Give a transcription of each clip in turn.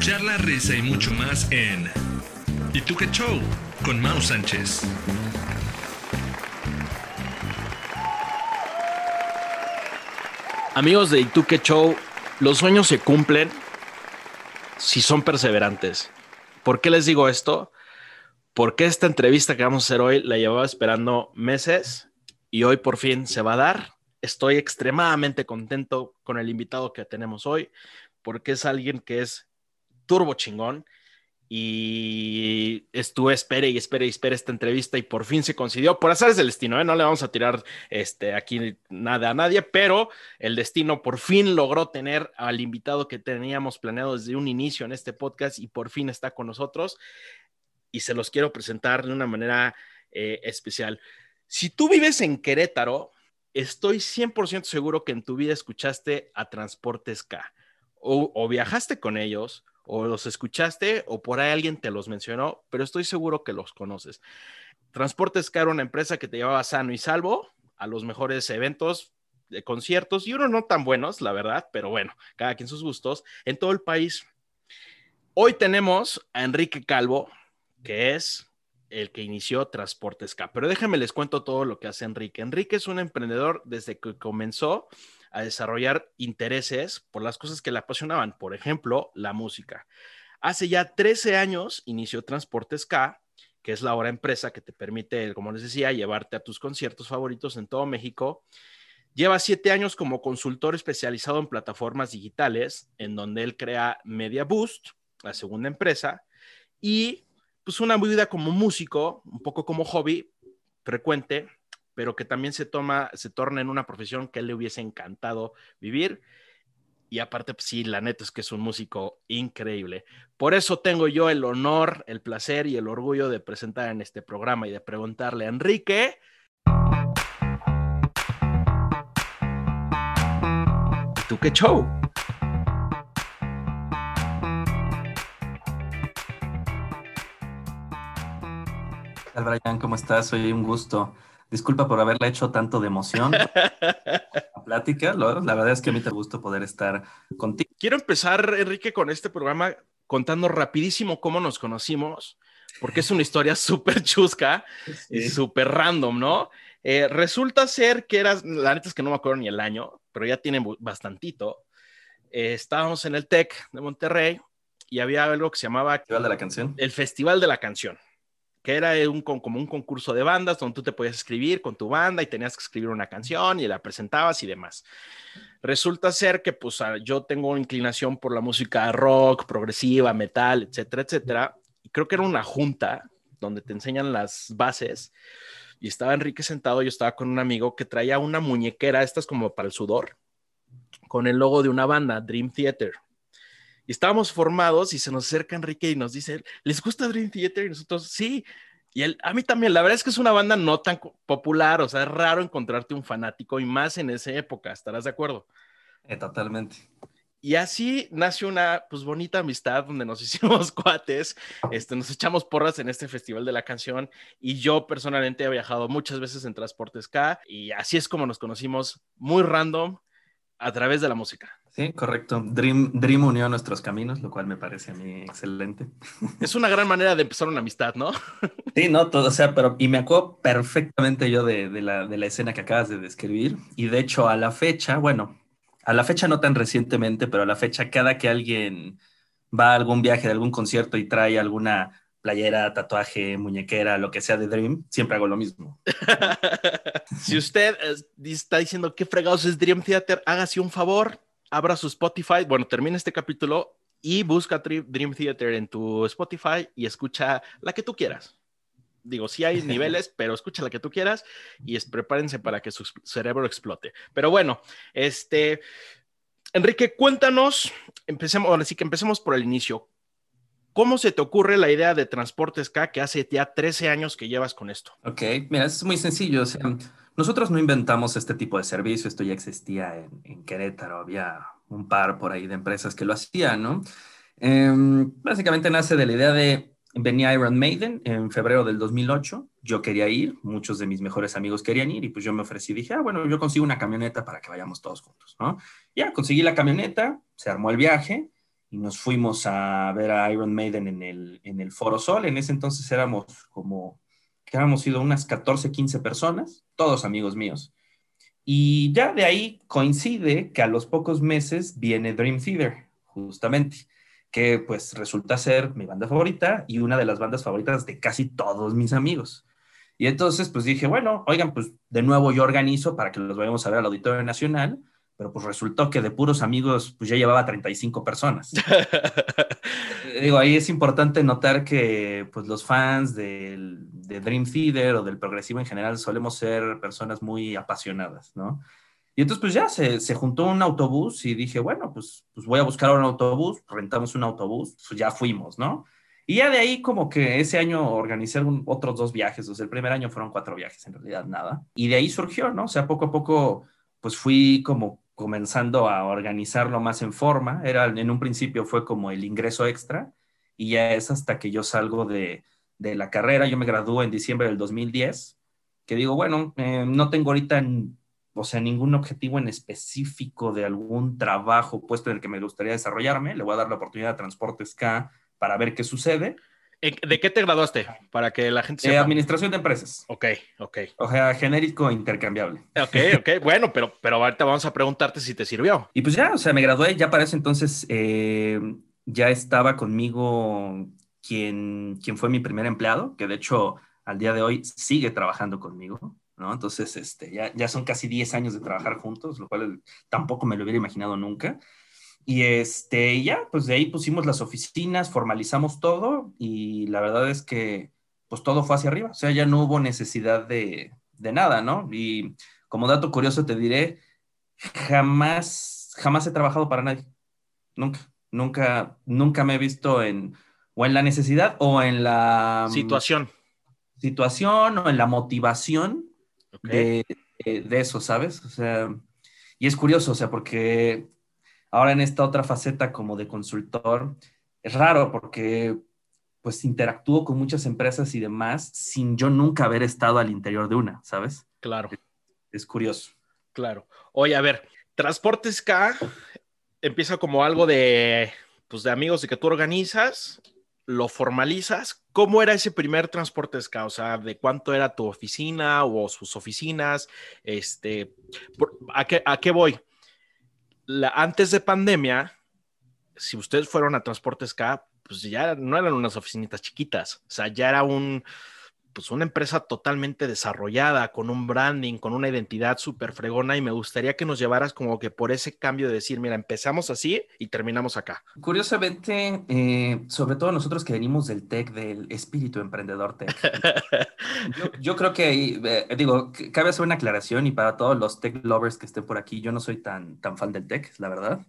charla, risa y mucho más en ¿Y show? con Mau Sánchez. Amigos de ¿Y show? Los sueños se cumplen si son perseverantes. ¿Por qué les digo esto? Porque esta entrevista que vamos a hacer hoy la llevaba esperando meses y hoy por fin se va a dar. Estoy extremadamente contento con el invitado que tenemos hoy porque es alguien que es turbo chingón y estuve espere y espere y espere esta entrevista y por fin se concedió por es del destino, ¿eh? no le vamos a tirar este, aquí nada a nadie, pero el destino por fin logró tener al invitado que teníamos planeado desde un inicio en este podcast y por fin está con nosotros y se los quiero presentar de una manera eh, especial. Si tú vives en Querétaro, estoy 100% seguro que en tu vida escuchaste a Transportes K o viajaste con ellos o los escuchaste o por ahí alguien te los mencionó, pero estoy seguro que los conoces. Transportes era una empresa que te llevaba sano y salvo a los mejores eventos de conciertos y unos no tan buenos, la verdad, pero bueno, cada quien sus gustos, en todo el país. Hoy tenemos a Enrique Calvo, que es el que inició Transportes K, pero déjenme les cuento todo lo que hace Enrique. Enrique es un emprendedor desde que comenzó a desarrollar intereses por las cosas que le apasionaban, por ejemplo, la música. Hace ya 13 años inició Transportes K, que es la hora empresa que te permite, como les decía, llevarte a tus conciertos favoritos en todo México. Lleva siete años como consultor especializado en plataformas digitales, en donde él crea Media Boost, la segunda empresa, y pues una vida como músico, un poco como hobby frecuente, pero que también se toma, se torna en una profesión que él le hubiese encantado vivir. Y aparte, pues sí, la neta es que es un músico increíble. Por eso tengo yo el honor, el placer y el orgullo de presentar en este programa y de preguntarle a Enrique. ¿Tú qué show? Hola Brian? ¿Cómo estás? Soy un gusto. Disculpa por haberle hecho tanto de emoción la plática. La verdad es que a mí te gusta poder estar contigo. Quiero empezar, Enrique, con este programa contando rapidísimo cómo nos conocimos, porque es una historia súper chusca y súper random, ¿no? Eh, resulta ser que eras, la neta es que no me acuerdo ni el año, pero ya tiene bastantito. Eh, estábamos en el TEC de Monterrey y había algo que se llamaba... Festival de la Canción. El Festival de la Canción que era un, como un concurso de bandas donde tú te podías escribir con tu banda y tenías que escribir una canción y la presentabas y demás. Resulta ser que pues yo tengo inclinación por la música rock, progresiva, metal, etcétera, etcétera. Y creo que era una junta donde te enseñan las bases y estaba Enrique sentado, yo estaba con un amigo que traía una muñequera, estas como para el sudor, con el logo de una banda, Dream Theater. Y estábamos formados y se nos acerca Enrique y nos dice, ¿les gusta Dream Theater? Y nosotros, sí. Y él, a mí también, la verdad es que es una banda no tan popular, o sea, es raro encontrarte un fanático y más en esa época, ¿estarás de acuerdo? Eh, totalmente. Y así nació una pues bonita amistad donde nos hicimos cuates, este, nos echamos porras en este festival de la canción y yo personalmente he viajado muchas veces en Transportes K y así es como nos conocimos muy random a través de la música. Sí, correcto. Dream, Dream unió nuestros caminos, lo cual me parece a mí excelente. Es una gran manera de empezar una amistad, ¿no? Sí, no, todo, o sea, pero y me acuerdo perfectamente yo de, la, de la escena que acabas de describir. Y de hecho, a la fecha, bueno, a la fecha no tan recientemente, pero a la fecha, cada que alguien va a algún viaje de algún concierto y trae alguna playera, tatuaje, muñequera, lo que sea de Dream, siempre hago lo mismo. si usted está diciendo qué fregados es Dream Theater, hágase un favor, abra su Spotify, bueno, termina este capítulo y busca Dream Theater en tu Spotify y escucha la que tú quieras. Digo, sí hay niveles, pero escucha la que tú quieras y prepárense para que su cerebro explote. Pero bueno, este, Enrique, cuéntanos, empecemos, ahora sí que empecemos por el inicio. ¿Cómo se te ocurre la idea de Transportes K que hace ya 13 años que llevas con esto? Ok, mira, es muy sencillo. O sea, nosotros no inventamos este tipo de servicio, esto ya existía en, Querétaro, había un par por ahí de empresas que lo hacían, ¿no? Em, básicamente nace de la idea de, venía Iron Maiden en febrero del 2008, yo quería ir, muchos de mis mejores amigos querían ir y pues yo me ofrecí, dije, ah, bueno, yo consigo una camioneta para que vayamos todos juntos, ¿no? Ya, conseguí la camioneta, se armó el viaje y nos fuimos a ver a Iron Maiden en el, en el Foro Sol. En ese entonces éramos como, que habíamos sido unas 14, 15 personas, todos amigos míos. Y ya de ahí coincide que a los pocos meses viene Dream Theater, justamente, que pues resulta ser mi banda favorita y una de las bandas favoritas de casi todos mis amigos. Y entonces pues dije, bueno, oigan, pues de nuevo yo organizo para que los vayamos a ver al Auditorio Nacional pero pues resultó que de puros amigos pues ya llevaba 35 personas. Digo, ahí es importante notar que pues los fans del, de Dream Theater o del progresivo en general solemos ser personas muy apasionadas, ¿no? Y entonces pues ya se, se juntó un autobús y dije, bueno, pues, pues voy a buscar un autobús, rentamos un autobús, pues ya fuimos, ¿no? Y ya de ahí como que ese año organicé otros dos viajes, o sea, el primer año fueron cuatro viajes, en realidad nada. Y de ahí surgió, ¿no? O sea, poco a poco pues fui como comenzando a organizarlo más en forma. Era, en un principio fue como el ingreso extra y ya es hasta que yo salgo de, de la carrera. Yo me gradué en diciembre del 2010, que digo, bueno, eh, no tengo ahorita, o sea, ningún objetivo en específico de algún trabajo puesto en el que me gustaría desarrollarme. Le voy a dar la oportunidad a Transportes K para ver qué sucede. ¿De qué te graduaste? Para que la gente sepa. administración de empresas. Ok, ok. O sea, genérico intercambiable. Ok, ok. bueno, pero, pero ahorita vamos a preguntarte si te sirvió. Y pues ya, o sea, me gradué, ya para ese entonces eh, ya estaba conmigo quien, quien fue mi primer empleado, que de hecho al día de hoy sigue trabajando conmigo, ¿no? Entonces, este, ya, ya son casi 10 años de trabajar juntos, lo cual tampoco me lo hubiera imaginado nunca. Y este, ya, pues de ahí pusimos las oficinas, formalizamos todo y la verdad es que pues todo fue hacia arriba, o sea, ya no hubo necesidad de, de nada, ¿no? Y como dato curioso te diré, jamás, jamás he trabajado para nadie, nunca, nunca, nunca me he visto en, o en la necesidad o en la mm, situación. Situación o en la motivación de, de eso, ¿sabes? O sea, y es curioso, o sea, porque Ahora en esta otra faceta como de consultor, es raro porque pues interactúo con muchas empresas y demás sin yo nunca haber estado al interior de una, ¿sabes? Claro. Es, curioso. Claro. Oye, a ver, Transportes K empieza como algo de, pues, de amigos de que tú organizas, lo formalizas. ¿Cómo era ese primer Transportes K? O sea, ¿de cuánto era tu oficina o sus oficinas? Este, ¿a, qué, ¿A qué voy? Antes de pandemia, si ustedes fueron a Transportes pues ya no eran unas oficinitas chiquitas, o sea, ya era un, pues una empresa totalmente desarrollada, con un branding, con una identidad súper fregona y me gustaría que nos llevaras como que por ese cambio de decir, mira, empezamos así y terminamos acá. Curiosamente, eh, sobre todo nosotros que venimos del tech, del espíritu emprendedor tech, yo, creo que, eh, digo, cabe hacer una aclaración y para todos los tech lovers que estén por aquí, yo no soy tan, tan fan del tech, la verdad.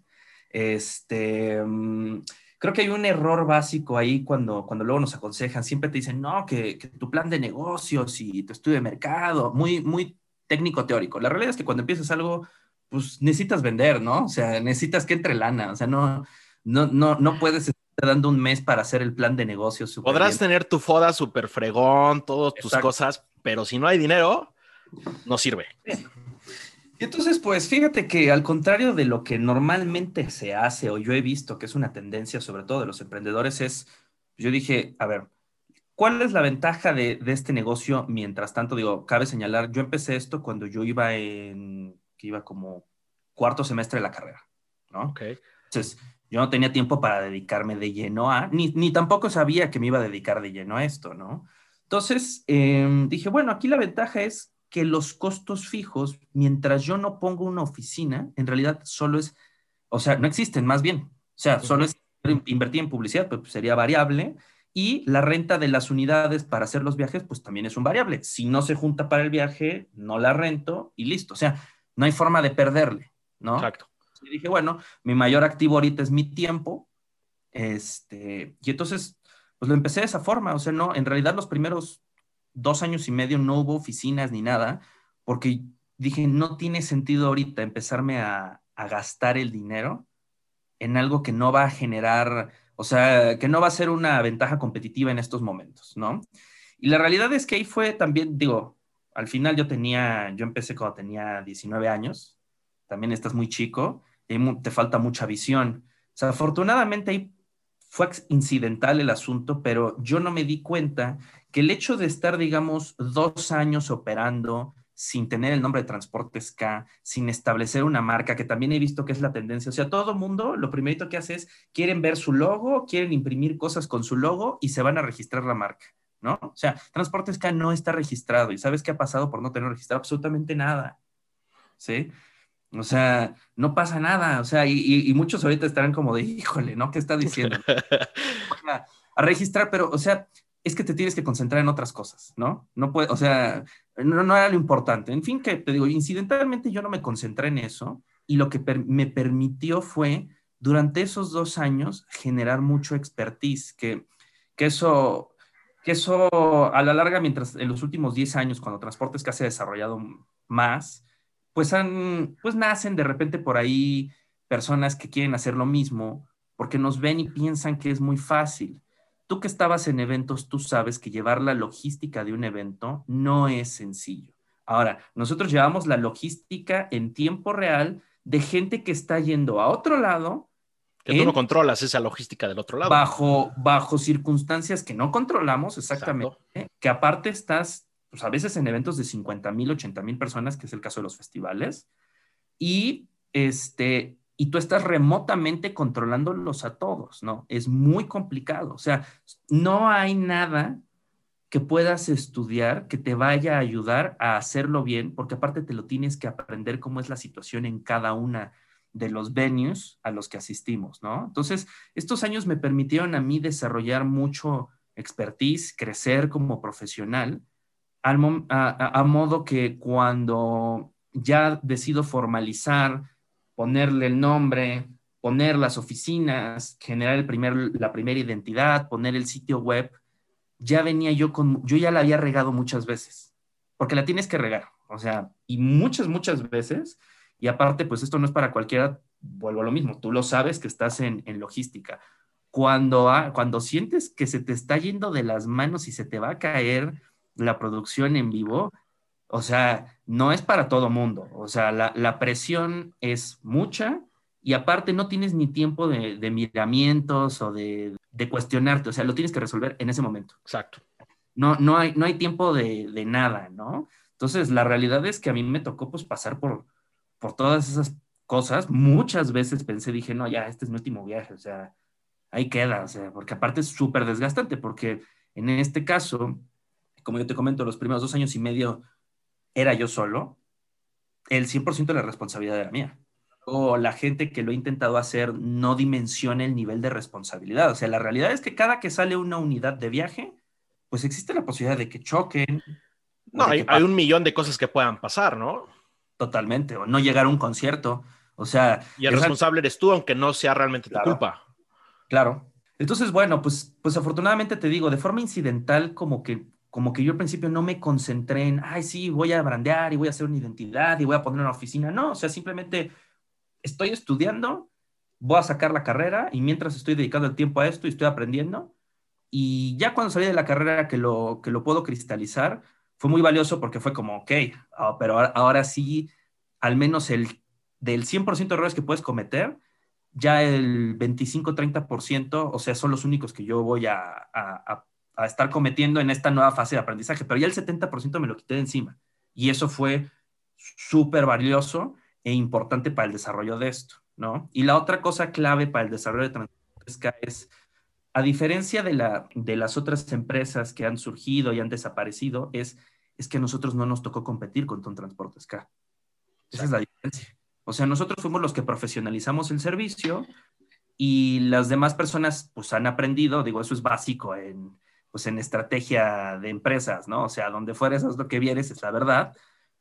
Este... Mm, creo que hay un error básico ahí cuando, cuando luego nos aconsejan, siempre te dicen, no, que, tu plan de negocios y tu estudio de mercado, muy, muy técnico teórico. La realidad es que cuando empiezas algo, pues necesitas vender, ¿no? O sea, necesitas que entre lana, o sea, no, no, no, no puedes estar dando un mes para hacer el plan de negocios. Podrás tener tu foda súper fregón, todas tus cosas, pero si no hay dinero, no sirve. Y entonces, pues fíjate que al contrario de lo que normalmente se hace o yo he visto que es una tendencia sobre todo de los emprendedores es, yo dije, a ver, ¿cuál es la ventaja de, este negocio? Mientras tanto, digo, cabe señalar, yo empecé esto cuando yo iba en, que iba como cuarto semestre de la carrera, ¿no? Ok. Entonces, yo no tenía tiempo para dedicarme de lleno a, ni, ni tampoco sabía que me iba a dedicar de lleno a esto, ¿no? Entonces, em, dije, bueno, aquí la ventaja es que los costos fijos, mientras yo no pongo una oficina, en realidad solo es, o sea, no existen más bien. O sea, solo es invertir en publicidad, pues sería variable. Y la renta de las unidades para hacer los viajes, pues también es un variable. Si no se junta para el viaje, no la rento y listo. O sea, no hay forma de perderle, ¿no? Exacto. Y dije, bueno, mi mayor activo ahorita es mi tiempo. Este, y entonces, pues lo empecé de esa forma. O sea, no, en realidad los primeros dos años y medio no hubo oficinas ni nada, porque dije, no tiene sentido ahorita empezarme a, gastar el dinero en algo que no va a generar, o sea, que no va a ser una ventaja competitiva en estos momentos, ¿no? Y la realidad es que ahí fue también, digo, al final yo tenía, yo empecé cuando tenía 19 años, también estás muy chico, te falta mucha visión. sea, afortunadamente ahí fue incidental el asunto, pero yo no me di cuenta que el hecho de estar, digamos, dos años operando sin tener el nombre de Transportes K, sin establecer una marca, que también he visto que es la tendencia. O sea, todo mundo lo primerito que hace es, quieren ver su logo, quieren imprimir cosas con su logo y se van a registrar la marca, ¿no? O sea, Transportes K no está registrado y ¿sabes qué ha pasado por no tener registrado? Absolutamente nada, ¿sí? O sea, no pasa nada. O sea, y, muchos ahorita estarán como de, híjole, ¿no? ¿Qué está diciendo? a registrar, pero, o sea, es que te tienes que concentrar en otras cosas, ¿no? No puede, o sea, no, no, era lo importante. En fin, que te digo, incidentalmente yo no me concentré en eso y lo que me permitió fue, durante esos dos años, generar mucho expertise, que, que eso, que eso a la larga, mientras en los últimos 10 años, cuando Transportes casi ha desarrollado más, pues, han, pues nacen de repente por ahí personas que quieren hacer lo mismo porque nos ven y piensan que es muy fácil tú que estabas en eventos, tú sabes que llevar la logística de un evento no es sencillo. Ahora, nosotros llevamos la logística en tiempo real de gente que está yendo a otro lado. Que tú no controlas esa logística del otro lado. Bajo, bajo circunstancias que no controlamos exactamente, que aparte estás, pues a veces en eventos de 50 mil, 80 mil personas, que es el caso de los festivales, y este, y tú estás remotamente controlándolos a todos, ¿no? Es muy complicado. O sea, no hay nada que puedas estudiar que te vaya a ayudar a hacerlo bien, porque aparte te lo tienes que aprender cómo es la situación en cada una de los venues a los que asistimos, ¿no? Entonces, estos años me permitieron a mí desarrollar mucho expertise, crecer como profesional, al, a modo que cuando ya decido formalizar, ponerle el nombre, poner las oficinas, generar el primer, la primera identidad, poner el sitio web, ya venía yo con, yo ya la había regado muchas veces, porque la tienes que regar, o sea, y muchas, muchas veces, y aparte, pues esto no es para cualquiera, vuelvo a lo mismo, tú lo sabes que estás en, en logística. Cuando, cuando sientes que se te está yendo de las manos y se te va a caer la producción en vivo, o sea, no es para todo mundo. O sea, la, presión es mucha y aparte no tienes ni tiempo de, miramientos o de, cuestionarte. O sea, lo tienes que resolver en ese momento. Exacto. No, no, hay, no hay tiempo de, nada, ¿no? Entonces, la realidad es que a mí me tocó pues pasar por, por todas esas cosas. Muchas veces pensé, dije, no, ya, este es mi último viaje. O sea, ahí queda. O sea, porque aparte es súper desgastante porque en este caso, como yo te comento, los primeros dos años y medio era yo solo, el 100% de la responsabilidad era mía. O la gente que lo ha intentado hacer no dimensiona el nivel de responsabilidad. O sea, la realidad es que cada que sale una unidad de viaje, pues existe la posibilidad de que choquen. No, hay, un millón de cosas que puedan pasar, ¿no? Totalmente, o no llegar a un concierto. O sea. Y el responsable eres tú, aunque no sea realmente tu culpa. Claro. Entonces, bueno, pues, pues afortunadamente te digo, de forma incidental, como que como que yo al principio no me concentré en, ay, sí, voy a brandear y voy a hacer una identidad y voy a poner una oficina. No, o sea, simplemente estoy estudiando, voy a sacar la carrera y mientras estoy dedicando el tiempo a esto y estoy aprendiendo. Y ya cuando salí de la carrera que lo, que lo puedo cristalizar, fue muy valioso porque fue como, ok, ah, pero ahora, sí, al menos el del 100% de errores que puedes cometer, ya el 25-30%, o sea, son los únicos que yo voy a, a a estar cometiendo en esta nueva fase de aprendizaje, pero ya el 70% me lo quité de encima. Y eso fue súper valioso e importante para el desarrollo de esto, ¿no? Y la otra cosa clave para el desarrollo de Transportes es, a diferencia de, la, de las otras empresas que han surgido y han desaparecido, es, es que a nosotros no nos tocó competir con Transportes K. Esa es la diferencia. O sea, nosotros fuimos los que profesionalizamos el servicio y las demás personas pues han aprendido, digo, eso es básico en, pues en estrategia de empresas, ¿no? O sea, donde fuera eso es lo que vienes, es la verdad,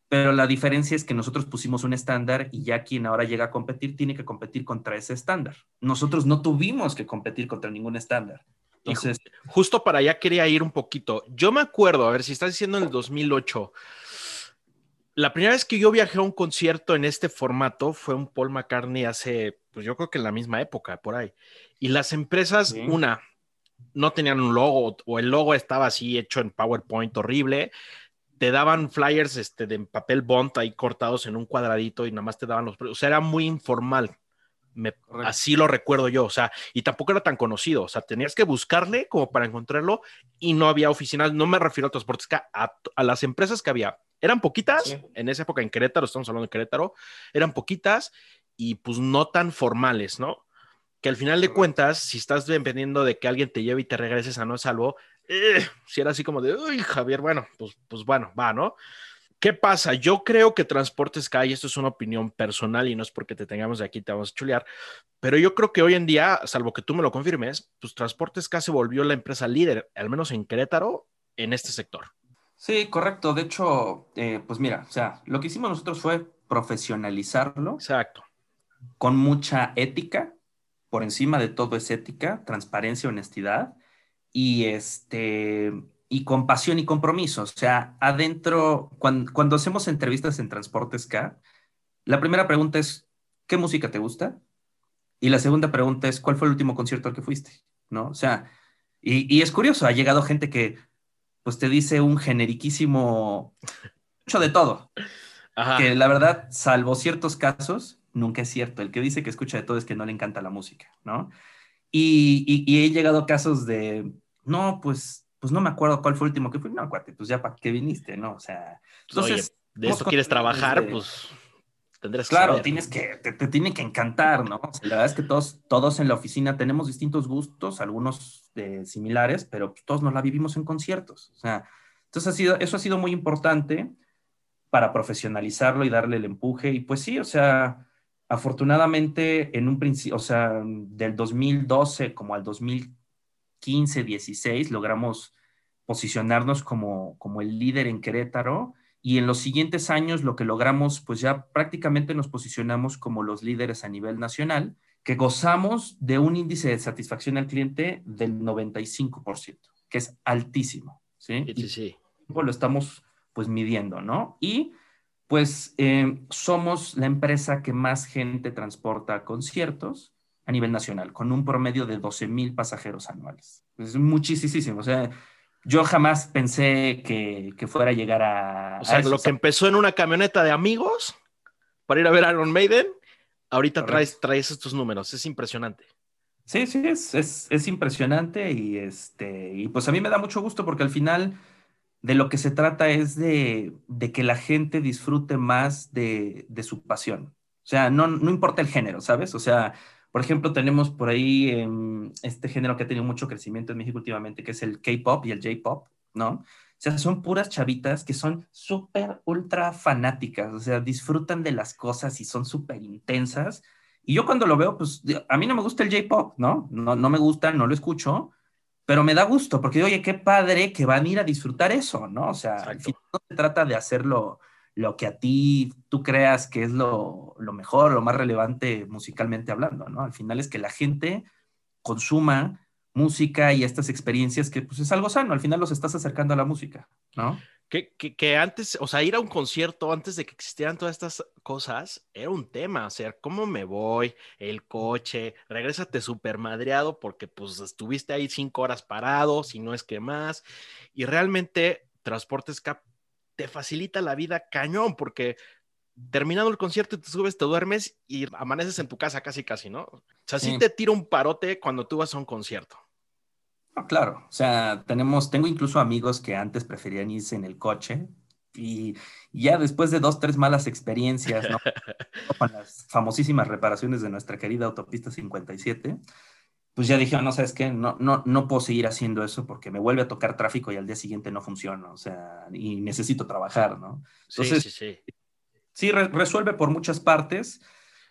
pero la diferencia es que nosotros pusimos un estándar y ya quien ahora llega a competir tiene que competir contra ese estándar. Nosotros no tuvimos que competir contra ningún estándar. Entonces, justo para allá quería ir un poquito. Yo me acuerdo, a ver si estás diciendo en el 2008, la primera vez que yo viajé a un concierto en este formato fue un Paul McCartney hace, pues yo creo que en la misma época, por ahí. Y las empresas, una, no tenían un logo o el logo estaba así hecho en PowerPoint horrible. Te daban flyers este, de papel bond ahí cortados en un cuadradito y nada más te daban los O sea, era muy informal. Me, así lo recuerdo yo, o sea, y tampoco era tan conocido, o sea, tenías que buscarle como para encontrarlo y no había oficinas, no me refiero a transportes, a, a las empresas que había. Eran poquitas, en esa época en Querétaro, estamos hablando de Querétaro, eran poquitas y pues no tan formales, ¿no? Que al final de cuentas, si estás dependiendo de que alguien te lleve y te regreses a no salvo, eh, si era así como de, uy, Javier, bueno, pues, pues bueno, va, ¿no? ¿Qué pasa? Yo creo que Transportes K, y esto es una opinión personal y no es porque te tengamos de aquí, te vamos a chulear, pero yo creo que hoy en día, salvo que tú me lo confirmes, pues Transportes K se volvió la empresa líder, al menos en Querétaro, en este sector. Sí, correcto. De hecho, eh, pues mira, o sea, lo que hicimos nosotros fue profesionalizarlo. Exacto. Con mucha ética, por encima de todo es ética, transparencia, honestidad y este y compasión y compromiso. O sea, adentro, cuando, hacemos entrevistas en Transportes K, la primera pregunta es, ¿qué música te gusta? Y la segunda pregunta es, ¿cuál fue el último concierto al que fuiste? ¿No? O sea, y, es curioso, ha llegado gente que, pues te dice un generiquísimo, mucho de todo. Que la verdad, salvo ciertos casos, nunca es cierto. El que dice que escucha de todo es que no le encanta la música, ¿no? Y, y he llegado a casos de, no, pues pues no me acuerdo cuál fue el último que fui, no, cuate, pues ya para qué viniste, ¿no? O sea, entonces... de esto quieres trabajar, pues tendrás que Claro, tienes que, te, tiene que encantar, ¿no? la verdad es que todos, todos en la oficina tenemos distintos gustos, algunos de similares, pero pues, todos nos la vivimos en conciertos, o sea, entonces ha sido, eso ha sido muy importante para profesionalizarlo y darle el empuje, y pues sí, o sea, afortunadamente en un principio, o sea, del 2012 como al 2015, 15, 16, logramos posicionarnos como, como el líder en Querétaro y en los siguientes años lo que logramos, pues ya prácticamente nos posicionamos como los líderes a nivel nacional, que gozamos de un índice de satisfacción al cliente del 95%, que es altísimo, ¿sí? Sí, sí. Y lo estamos pues midiendo, ¿no? Y pues eh, somos la empresa que más gente transporta a conciertos a nivel nacional, con un promedio de 12 mil pasajeros anuales. Es muchísimo. O sea, yo jamás pensé que, que fuera a llegar a. O sea, lo que empezó en una camioneta de amigos para ir a ver a Iron Maiden, ahorita traes, traes estos números. Es impresionante. Sí, sí, es, es, es, impresionante y, este, y pues a mí me da mucho gusto porque al final de lo que se trata es de, de que la gente disfrute más de, de su pasión. O sea, no, no importa el género, ¿sabes? O sea, por ejemplo, tenemos por ahí em, este género que ha tenido mucho crecimiento en México últimamente, que es el K-pop y el J-pop, ¿no? O sea, son puras chavitas que son súper, ultra fanáticas, o sea, disfrutan de las cosas y son súper intensas. Y yo cuando lo veo, pues a mí no me gusta el J-pop, ¿no? ¿no? No me gusta, no lo escucho, pero me da gusto porque, oye, qué padre que van a ir a disfrutar eso, ¿no? O sea, al final no se trata de hacerlo lo que a ti tú creas que es lo, lo, mejor, lo más relevante musicalmente hablando, ¿no? Al final es que la gente consuma música y estas experiencias que pues es algo sano, al final los estás acercando a la música, ¿no? Que, que, que, antes, o sea, ir a un concierto antes de que existieran todas estas cosas era un tema, o sea, ¿cómo me voy? El coche, regrésate súper madreado porque pues estuviste ahí cinco horas parado, si no es que más, y realmente Transportes Cap te facilita la vida cañón, porque terminando el concierto te subes, te duermes y amaneces en tu casa casi, casi, ¿no? O sea, sí, te tira un parote cuando tú vas a un concierto. Claro, o sea, tenemos, tengo incluso amigos que antes preferían irse en el coche y ya después de dos, tres malas experiencias, ¿no? Con las famosísimas reparaciones de nuestra querida autopista 57, pues ya dije, no, sabes qué, no, no, no puedo seguir haciendo eso porque me vuelve a tocar tráfico y al día siguiente no funciona, o sea, y necesito trabajar, ¿no? Entonces, sí, sí, sí. Sí, resuelve por muchas partes.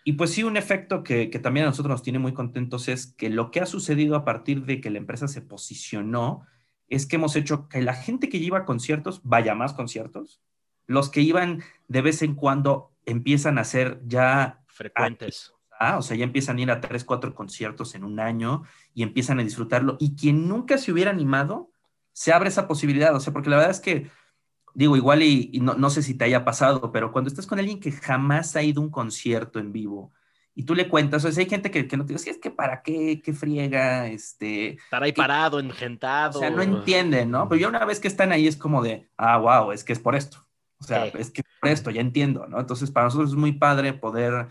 Y pues sí, un efecto que, que, también a nosotros nos tiene muy contentos es que lo que ha sucedido a partir de que la empresa se posicionó es que hemos hecho que la gente que lleva conciertos vaya a más conciertos. Los que iban de vez en cuando empiezan a ser ya frecuentes. Ah, o sea, ya empiezan a ir a tres, cuatro conciertos en un año y empiezan a disfrutarlo. Y quien nunca se hubiera animado, se abre esa posibilidad. O sea, porque la verdad es que, digo, igual y, no, no, sé si te haya pasado, pero cuando estás con alguien que jamás ha ido a un concierto en vivo y tú le cuentas, o sea, hay gente que, que no te dice, es que para qué, qué friega, este... Estar ahí parado, engentado. O sea, no entienden, ¿no? Pero ya una vez que están ahí es como de, ah, wow, es que es por esto. O sea, es que es por esto, ya entiendo, ¿no? Entonces, para nosotros es muy padre poder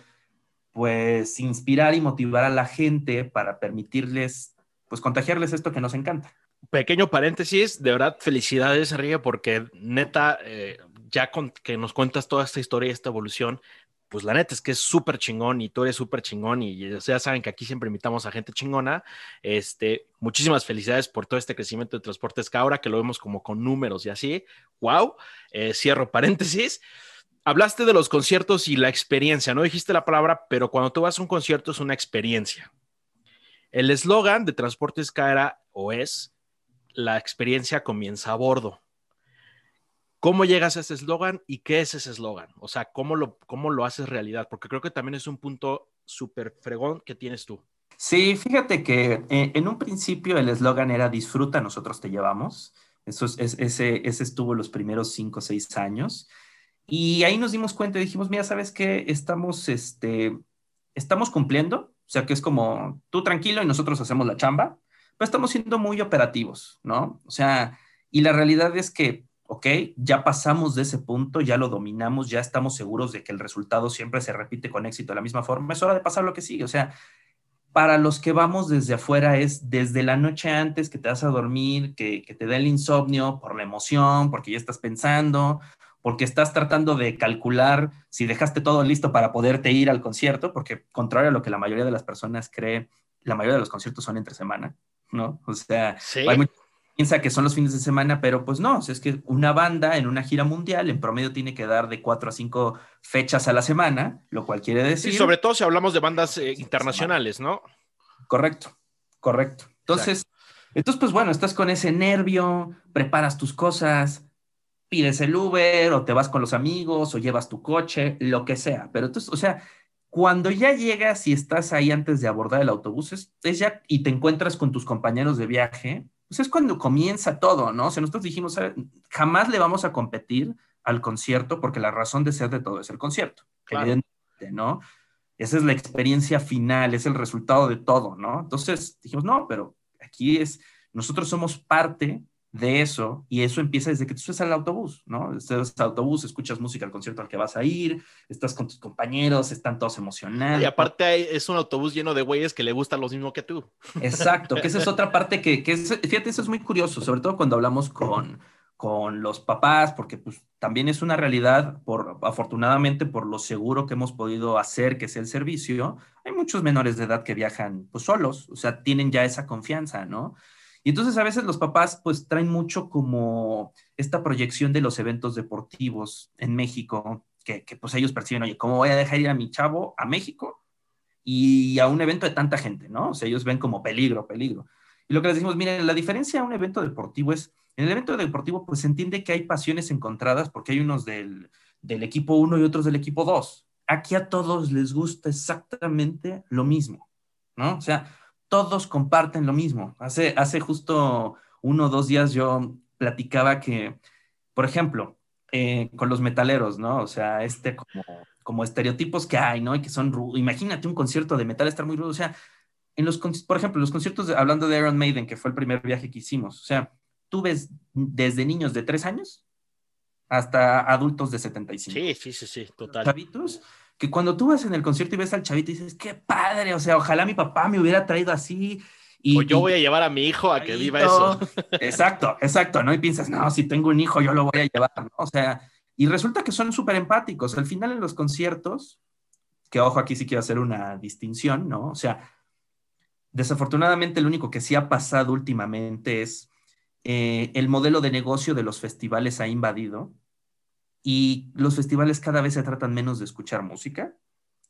pues inspirar y motivar a la gente para permitirles, pues contagiarles esto que nos encanta. Pequeño paréntesis, de verdad, felicidades, Enrique, porque neta, eh, ya que nos cuentas toda esta historia y esta evolución, pues la neta es que es súper chingón y tú eres súper chingón y ya saben que aquí siempre invitamos a gente chingona. Este, muchísimas felicidades por todo este crecimiento de transportes que ahora que lo vemos como con números y así. ¡Wow! Eh, cierro paréntesis hablaste de los conciertos y la experiencia, no dijiste la palabra, pero cuando tú vas a un concierto es una experiencia. El eslogan de Transportes Caera o es la experiencia comienza a bordo. ¿Cómo llegas a ese eslogan y qué es ese eslogan? O sea, ¿cómo lo, ¿cómo lo haces realidad? Porque creo que también es un punto súper fregón que tienes tú. Sí, fíjate que eh, en un principio el eslogan era disfruta, nosotros te llevamos. Eso es, ese, ese estuvo los primeros cinco o seis años. Y ahí nos dimos cuenta y dijimos, mira, ¿sabes qué? Estamos, este, estamos cumpliendo, o sea que es como tú tranquilo y nosotros hacemos la chamba, pero estamos siendo muy operativos, ¿no? O sea, y la realidad es que, ok, ya pasamos de ese punto, ya lo dominamos, ya estamos seguros de que el resultado siempre se repite con éxito de la misma forma, es hora de pasar lo que sigue, o sea, para los que vamos desde afuera es desde la noche antes que te vas a dormir, que, que te da el insomnio por la emoción, porque ya estás pensando, porque estás tratando de calcular si dejaste todo listo para poderte ir al concierto, porque contrario a lo que la mayoría de las personas cree, la mayoría de los conciertos son entre semana, ¿no? O sea, hay mucha piensa que son los fines de semana, pero pues no, es que una banda en una gira mundial en promedio tiene que dar de cuatro a cinco fechas a la semana, lo cual quiere decir... Y sobre todo si hablamos de bandas eh, internacionales, ¿no? Correcto, correcto. Entonces, entonces, pues bueno, estás con ese nervio, preparas tus cosas, pides el Uber o te vas con los amigos o llevas tu coche, lo que sea. Pero entonces, o sea, cuando ya llegas y estás ahí antes de abordar el autobús, es, ya, y te encuentras con tus compañeros de viaje, pues es cuando comienza todo, ¿no? O sea, nosotros dijimos, jamás le vamos a competir al concierto porque la razón de ser de todo es el concierto, evidentemente, ¿no? Esa es la experiencia final, es el resultado de todo, ¿no? Entonces dijimos, no, pero aquí es, nosotros somos parte de eso y eso empieza desde que tú estás al autobús, ¿no? Estás al autobús, escuchas música al concierto al que vas a ir, estás con tus compañeros, están todos emocionados. Y aparte es un autobús lleno de güeyes que le gustan lo mismo que tú. Exacto, que esa es otra parte que, que es, fíjate, eso es muy curioso, sobre todo cuando hablamos con, con los papás, porque pues también es una realidad, por, afortunadamente por lo seguro que hemos podido hacer que sea el servicio, hay muchos menores de edad que viajan pues solos, o sea, tienen ya esa confianza, ¿no? Y entonces a veces los papás pues traen mucho como esta proyección de los eventos deportivos en México, que, pues ellos perciben, oye, ¿cómo voy a dejar ir a mi chavo a México y a un evento de tanta gente, ¿no? O sea, ellos ven como peligro, peligro. Y lo que les decimos, miren, la diferencia a un evento deportivo es, en el evento deportivo pues se entiende que hay pasiones encontradas porque hay unos del, del equipo 1 y otros del equipo 2. Aquí a todos les gusta exactamente lo mismo, ¿no? O sea, todos comparten lo mismo. Hace, hace justo uno o dos días yo platicaba que, por ejemplo, eh, con los metaleros, ¿no? O sea, este como, como estereotipos que hay, ¿no? Y que son rudos. Imagínate un concierto de metal estar muy rudo. O sea, en los, por ejemplo, los conciertos, hablando de Iron Maiden, que fue el primer viaje que hicimos, o sea, tú ves desde niños de tres años hasta adultos de 75. Sí, sí, sí, sí, total. Chavitos que cuando tú vas en el concierto y ves al chavito y dices, qué padre, o sea, ojalá mi papá me hubiera traído así. Y, o yo voy a llevar a mi hijo a que viva eso. Exacto, exacto, ¿no? Y piensas, no, si tengo un hijo, yo lo voy a llevar, ¿no? O sea, y resulta que son súper empáticos. Al final en los conciertos, que ojo, aquí sí quiero hacer una distinción, ¿no? O sea, desafortunadamente lo único que sí ha pasado últimamente es eh, el modelo de negocio de los festivales ha invadido y los festivales cada vez se tratan menos de escuchar música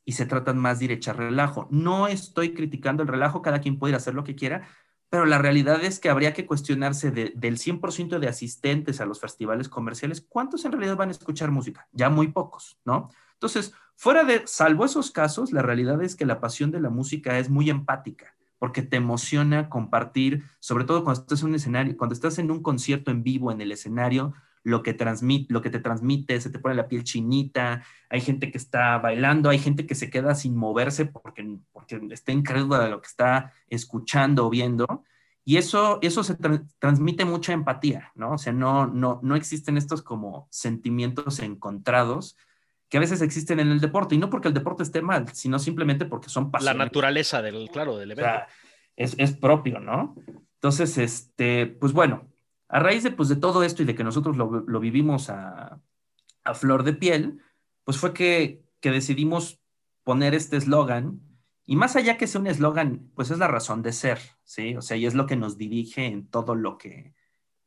y se tratan más de ir a relajo. No estoy criticando el relajo, cada quien puede hacer lo que quiera, pero la realidad es que habría que cuestionarse del 100% de asistentes a los festivales comerciales, ¿cuántos en realidad van a escuchar música? Ya muy pocos, ¿no? Entonces, fuera de, salvo esos casos, la realidad es que la pasión de la música es muy empática, porque te emociona compartir, sobre todo cuando estás en un escenario, cuando estás en un concierto en vivo en el escenario, lo que, transmite, lo que te transmite, se te pone la piel chinita, hay gente que está bailando, hay gente que se queda sin moverse porque, porque está incrédula de lo que está escuchando o viendo. Y eso, eso se transmite mucha empatía, ¿no? O sea, no, no, no existen estos como sentimientos encontrados que a veces existen en el deporte, y no porque el deporte esté mal, sino simplemente porque son pasiones. La naturaleza del, claro, del evento. es, es, propio, ¿no? Entonces, este, pues bueno, a raíz de, pues, de todo esto y de que nosotros lo, lo vivimos a, a, flor de piel, pues fue que, que decidimos poner este eslogan, y más allá que sea un eslogan, pues es la razón de ser, ¿sí? O sea, y es lo que nos dirige en todo lo que,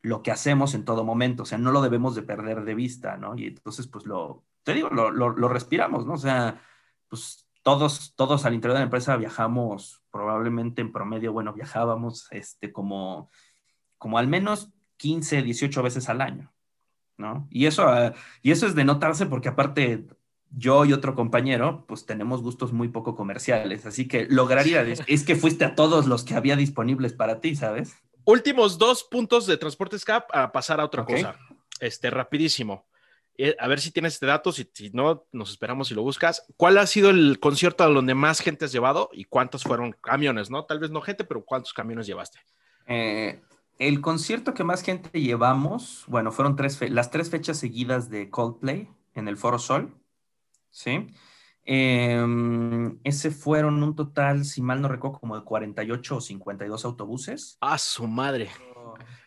lo que hacemos en todo momento, o sea, no lo debemos de perder de vista, ¿no? Y entonces, pues lo, te digo, lo, lo, respiramos, ¿no? O sea, pues todos, todos al interior de la empresa viajamos probablemente en promedio, bueno, viajábamos este, como, como al menos 15, 18 veces al año, ¿no? Y eso, ah, y eso es de notarse porque aparte yo y otro compañero, pues tenemos gustos muy poco comerciales, así que lograría es que fuiste a todos los que había disponibles para ti, ¿sabes? Últimos dos puntos de Transportes Cap a pasar a otra cosa. Este, rapidísimo. Eh, a ver si tienes este dato, si, si, no, nos esperamos si lo buscas. ¿Cuál ha sido el concierto a donde más gente has llevado y cuántos fueron camiones, no? Tal vez no gente, pero ¿cuántos camiones llevaste? Eh, el concierto que más gente llevamos, bueno, fueron tres las tres fechas seguidas de Coldplay en el Foro Sol, ¿sí? Em, ese fueron un total, si mal no recuerdo, como de 48 o 52 autobuses. ¡A su madre!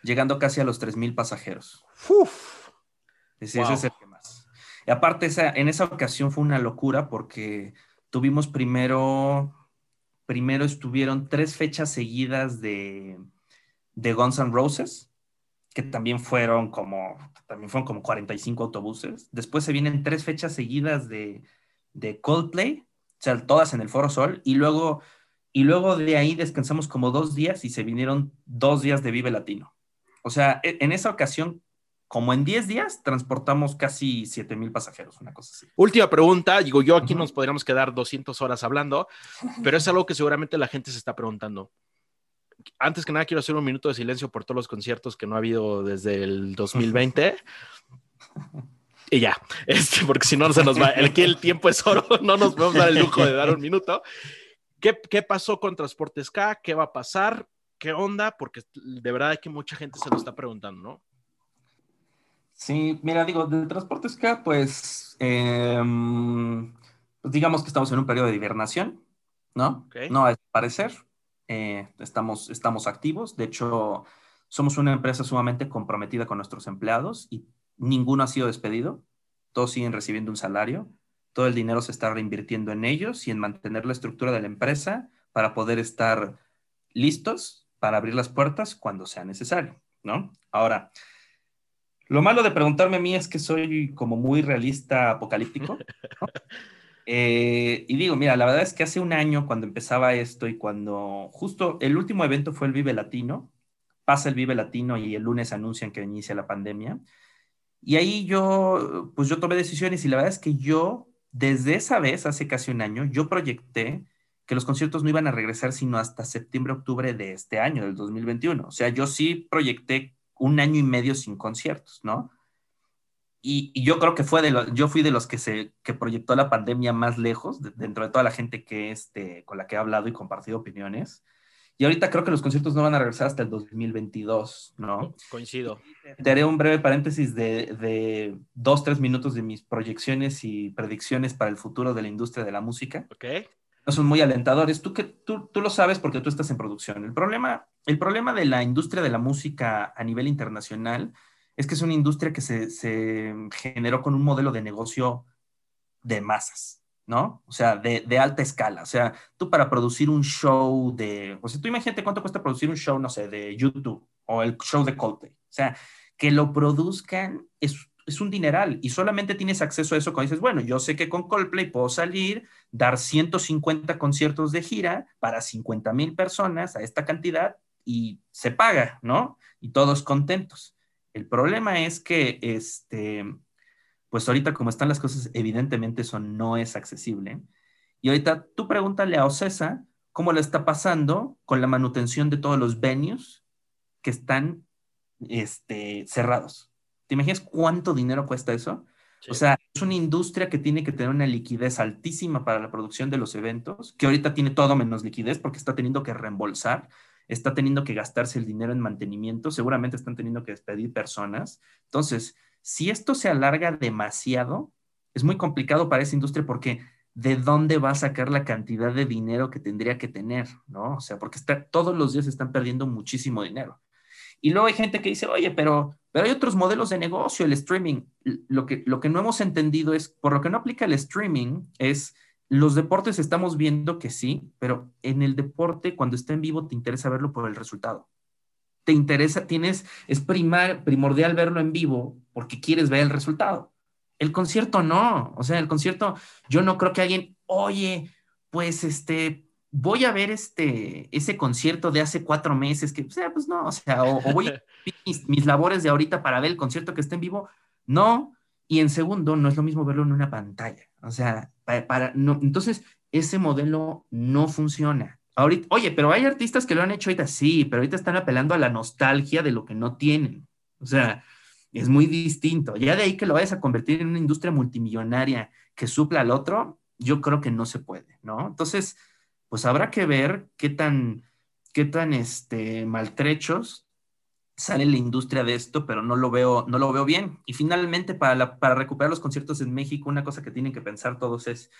Llegando casi a los 3.000 pasajeros. ¡Uf! Ese, es el que más. Y aparte, esa, en esa ocasión fue una locura porque tuvimos primero, primero estuvieron tres fechas seguidas de, de Guns N' Roses, que también fueron como, también fueron como 45 autobuses. Después se vienen tres fechas seguidas de de Coldplay, o sea, todas en el Foro Sol, y luego, y luego de ahí descansamos como dos días y se vinieron dos días de Vive Latino. O sea, e, en esa ocasión, como en 10 días, transportamos casi 7 mil pasajeros, una cosa así. Última pregunta, digo, yo aquí nos podríamos quedar 200 horas hablando, pero es algo que seguramente la gente se está preguntando. Antes que nada, quiero hacer un minuto de silencio por todos los conciertos que no ha habido desde el 2020. y ya, este, porque si no se nos va, que el tiempo es oro, no nos podemos dar el lujo de dar un minuto. ¿Qué, ¿Qué, pasó con Transportes K? ¿Qué va a pasar? ¿Qué onda? Porque de verdad que mucha gente se lo está preguntando, ¿no? Sí, mira, digo, de Transportes K, pues, em, pues digamos que estamos en un periodo de hibernación, ¿no? No, al parecer, eh, estamos, estamos activos, de hecho, somos una empresa sumamente comprometida con nuestros empleados y ninguno ha sido despedido, todos siguen recibiendo un salario, todo el dinero se está reinvirtiendo en ellos y en mantener la estructura de la empresa para poder estar listos para abrir las puertas cuando sea necesario, ¿no? Ahora, lo malo de preguntarme a mí es que soy como muy realista apocalíptico. Eh, y digo, mira, la verdad es que hace un año cuando empezaba esto y cuando justo el último evento fue el Vive Latino, pasa el Vive Latino y el lunes anuncian que inicia la pandemia. Y ahí yo, pues yo tomé decisiones y la verdad es que yo, desde esa vez, hace casi un año, yo proyecté que los conciertos no iban a regresar sino hasta septiembre, octubre de este año, del 2021. O sea, yo sí proyecté un año y medio sin conciertos, ¿no? Y, yo creo que fue de los, yo fui de los que se que proyectó la pandemia más lejos, dentro de toda la gente que este, con la que he hablado y compartido opiniones. Y ahorita creo que los conciertos no van a regresar hasta el 2022, ¿no? Coincido. Te haré un breve paréntesis de, de dos, tres minutos de mis proyecciones y predicciones para el futuro de la industria de la música. Ok. No son muy alentadores. Tú, que, tú, tú lo sabes porque tú estás en producción. El problema, el problema de la industria de la música a nivel internacional es que es una industria que se, generó con un modelo de negocio de masas. ¿no? O sea, de, alta escala. O sea, tú para producir un show de, o sea, tú imagínate cuánto cuesta producir un show, no sé, de YouTube o el show de Coldplay. O sea, que lo produzcan es, es un dineral y solamente tienes acceso a eso cuando dices, bueno, yo sé que con Coldplay puedo salir, dar 150 conciertos de gira para 50 mil personas a esta cantidad y se paga, ¿no? Y todos contentos. El problema es que, este, pues ahorita como están las cosas, evidentemente eso no es accesible. Y ahorita tú pregúntale a Ocesa cómo le está pasando con la manutención de todos los venues que están este, cerrados. ¿Te imaginas cuánto dinero cuesta eso? O sea, es una industria que tiene que tener una liquidez altísima para la producción de los eventos, que ahorita tiene todo menos liquidez porque está teniendo que reembolsar, está teniendo que gastarse el dinero en mantenimiento, seguramente están teniendo que despedir personas. Entonces, si esto se alarga demasiado, es muy complicado para esa industria porque ¿de dónde va a sacar la cantidad de dinero que tendría que tener? ¿No? O sea, porque está, todos los días están perdiendo muchísimo dinero. Y luego hay gente que dice, oye, pero, pero hay otros modelos de negocio, el streaming. Lo que, lo que no hemos entendido es, por lo que no aplica el streaming, es los deportes estamos viendo que sí, pero en el deporte, cuando está en vivo, te interesa verlo por el resultado. Te interesa, tienes, es primar, primordial verlo en vivo porque quieres ver el resultado. El concierto no, o sea, el concierto, yo no creo que alguien, oye, pues este, voy a ver este, ese concierto de hace cuatro meses, que, o sea, pues no, o sea, o, voy a mis, mis labores de ahorita para ver el concierto que está en vivo, no, y en segundo, no es lo mismo verlo en una pantalla, o sea, para, no, entonces ese modelo no funciona. Ahorita, oye, pero hay artistas que lo han hecho ahorita, sí, pero ahorita están apelando a la nostalgia de lo que no tienen. O sea, es muy distinto. Ya de ahí que lo vayas a convertir en una industria multimillonaria que supla al otro, yo creo que no se puede, ¿no? Entonces, pues habrá que ver qué tan, qué tan este, maltrechos sale la industria de esto, pero no lo veo, no lo veo bien. Y finalmente, para, para recuperar los conciertos en México, una cosa que tienen que pensar todos es,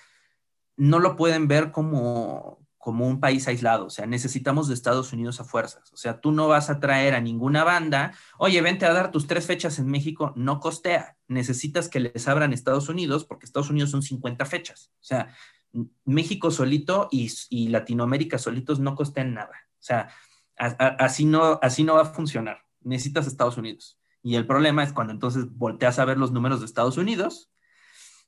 no lo pueden ver como, como un país aislado, o sea, necesitamos de Estados Unidos a fuerzas, o sea, tú no vas a traer a ninguna banda, oye, vente a dar tus tres fechas en México, no costea, necesitas que les abran Estados Unidos, porque Estados Unidos son 50 fechas, o sea, México solito y, Latinoamérica solitos no costean nada, o sea, así, no, así no va a funcionar, necesitas Estados Unidos. Y el problema es cuando entonces volteas a ver los números de Estados Unidos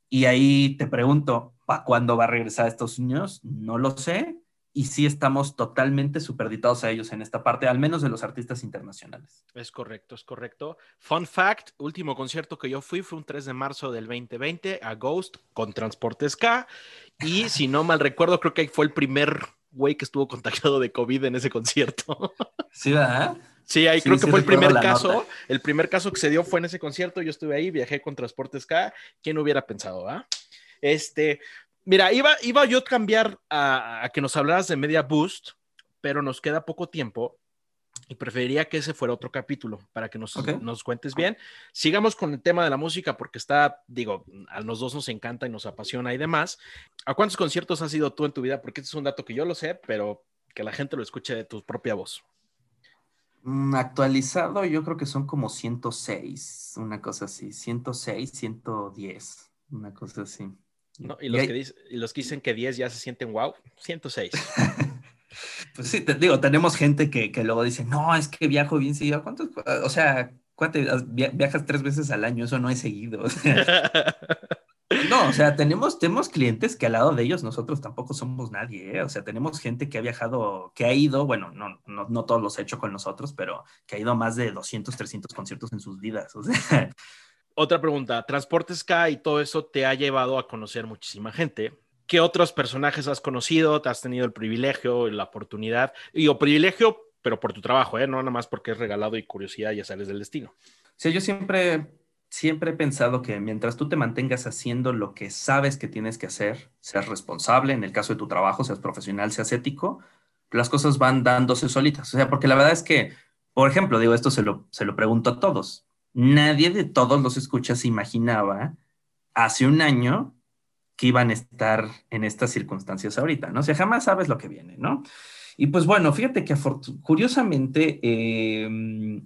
y ahí te pregunto, ¿para cuándo va a regresar a Estados Unidos? No lo sé, y sí estamos totalmente superditados a ellos en esta parte, al menos de los artistas internacionales. Es correcto, es correcto. Fun fact, último concierto que yo fui fue un 3 de marzo del 2020 a Ghost con Transportes K y si no mal recuerdo creo que fue el primer güey que estuvo contagiado de COVID en ese concierto. Sí, ¿verdad? Sí, ahí creo que fue el primer caso. El primer caso que se dio fue en ese concierto. Yo estuve ahí, viajé con Transportes K. ¿Quién hubiera pensado, ah? Este, Mira, iba, iba yo a cambiar a, que nos hablaras de Media Boost, pero nos queda poco tiempo y preferiría que ese fuera otro capítulo para que nos, nos, cuentes bien. Sigamos con el tema de la música porque está, digo, a los dos nos encanta y nos apasiona y demás. ¿A cuántos conciertos has ido tú en tu vida? Porque este es un dato que yo lo sé, pero que la gente lo escuche de tu propia voz. Mm, actualizado, yo creo que son como 106, una cosa así, 106, 110, una cosa así. Y, los que los que dicen que 10 ya se sienten wow, 106. pues sí, te digo, tenemos gente que, que, luego dice, no, es que viajo bien seguido. ¿Cuántos? O sea, viajas tres veces al año? Eso no es seguido. no, o sea, tenemos, tenemos clientes que al lado de ellos nosotros tampoco somos nadie. ¿eh? O sea, tenemos gente que ha viajado, que ha ido, bueno, no, no, no todos los he hecho con nosotros, pero que ha ido a más de 200, 300 conciertos en sus vidas. O sea, otra pregunta, Transportes K y todo eso te ha llevado a conocer muchísima gente. ¿Qué otros personajes has conocido? ¿Te has tenido el privilegio, la oportunidad? Y o privilegio, pero por tu trabajo, ¿eh? No nada más porque es regalado y curiosidad ya sales del destino. Sí, yo siempre, siempre he pensado que mientras tú te mantengas haciendo lo que sabes que tienes que hacer, seas responsable, en el caso de tu trabajo, seas profesional, seas ético, las cosas van dándose solitas. O sea, porque la verdad es que, por ejemplo, digo, esto se lo, se lo pregunto a todos nadie de todos los escuchas imaginaba hace un año que iban a estar en estas circunstancias ahorita, ¿no? O sea, jamás sabes lo que viene, ¿no? Y pues bueno, fíjate que curiosamente, em,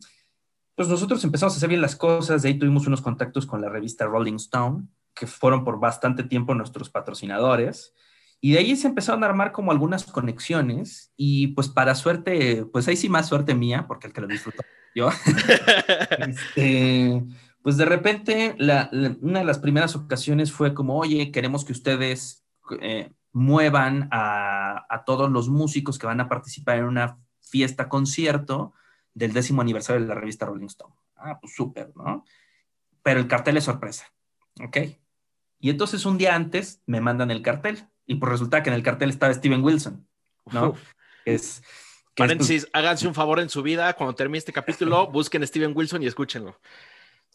pues nosotros empezamos a hacer bien las cosas, de ahí tuvimos unos contactos con la revista Rolling Stone, que fueron por bastante tiempo nuestros patrocinadores, y de ahí se empezaron a armar como algunas conexiones, y pues para suerte, pues ahí sí más suerte mía, porque el que lo disfrutó yo, este, pues de repente una de las primeras ocasiones fue como, oye, queremos que ustedes eh, muevan a, a, todos los músicos que van a participar en una fiesta concierto del décimo aniversario de la revista Rolling Stone. Ah, pues súper, ¿no? Pero el cartel es sorpresa, ¿ok? Y entonces un día antes me mandan el cartel y pues resulta que en el cartel estaba Steven Wilson, ¿no? Es Paréntesis, háganse un favor en su vida, cuando termine este capítulo, busquen a Steven Wilson y escúchenlo.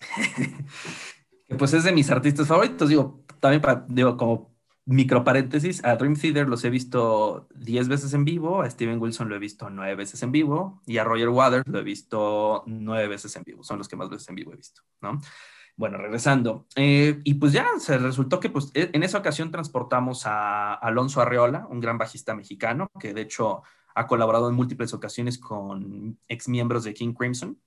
pues es de mis artistas favoritos, digo, también para, digo, como micro paréntesis, a Dream Theater los he visto 10 veces en vivo, a Steven Wilson lo he visto 9 veces en vivo y a Roger Waters lo he visto 9 veces en vivo, son los que más veces en vivo he visto, ¿no? Bueno, regresando. Eh, y pues ya se resultó que pues, en esa ocasión transportamos a Alonso Arreola, un gran bajista mexicano, que de hecho ha colaborado en múltiples ocasiones con ex miembros de King Crimson.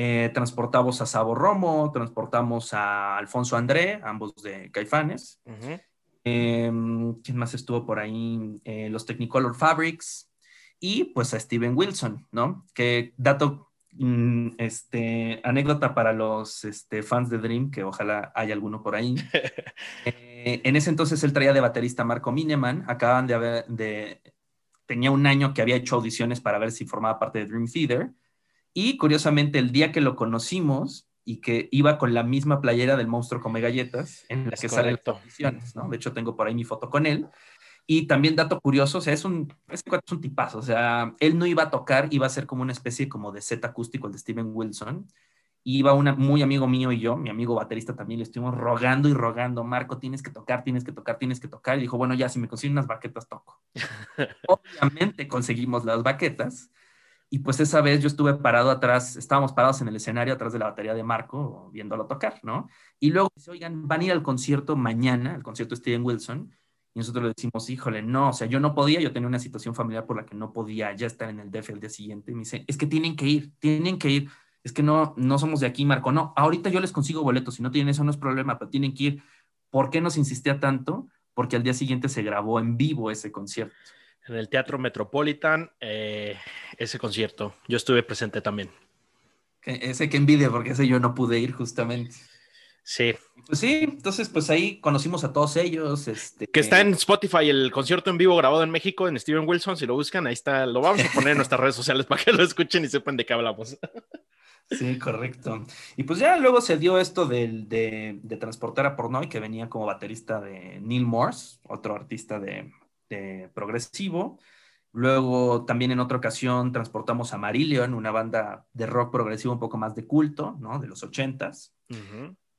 Eh, transportamos a Sabo Romo, transportamos a Alfonso André, ambos de Caifanes. Em, ¿Quién más estuvo por ahí? Eh, los Technicolor Fabrics y pues a Steven Wilson, ¿no? Que dato Mm, este, anécdota para los este, fans de Dream, que ojalá haya alguno por ahí. Eh, en ese entonces él traía de baterista Marco Mineman, acaban de haber, de, tenía un año que había hecho audiciones para ver si formaba parte de Dream Theater, y curiosamente el día que lo conocimos y que iba con la misma playera del monstruo come galletas, en la que salen las ¿no? De hecho tengo por ahí mi foto con él, y también dato curioso, o sea, es un, es un tipazo, o sea, él no iba a tocar, iba a ser como una especie como de set acústico el de Steven Wilson. Iba un muy amigo mío y yo, mi amigo baterista también, le estuvimos rogando y rogando, Marco, tienes que tocar, tienes que tocar, tienes que tocar. Y dijo, bueno, ya, si me consiguen unas baquetas, toco. Obviamente conseguimos las baquetas. Y pues esa vez yo estuve parado atrás, estábamos parados en el escenario atrás de la batería de Marco, viéndolo tocar, ¿no? Y luego dice, oigan, van a ir al concierto mañana, el concierto de Steven Wilson, y nosotros le decimos, híjole, no, o sea, yo no podía, yo tenía una situación familiar por la que no podía ya estar en el DF el día siguiente. Y me dice, es que tienen que ir, tienen que ir. Es que no, no somos de aquí, Marco. No, ahorita yo les consigo boletos. Si no tienen eso, no es problema, pero tienen que ir. ¿Por qué nos insistía tanto? Porque al día siguiente se grabó en vivo ese concierto. En el Teatro Metropolitan, eh, ese concierto. Yo estuve presente también. ese que envidia, porque ese yo no pude ir justamente. Sí. Pues sí, entonces pues ahí conocimos a todos ellos. Este, que está en Spotify el concierto en vivo grabado en México en Steven Wilson, si lo buscan, ahí está, lo vamos a poner en nuestras redes sociales para que lo escuchen y sepan de qué hablamos. Sí, correcto. Y pues ya luego se dio esto de, de, de transportar a Pornoy, que venía como baterista de Neil Morse, otro artista de, de, progresivo. Luego también en otra ocasión transportamos a Marillion, una banda de rock progresivo un poco más de culto, ¿no? De los ochentas.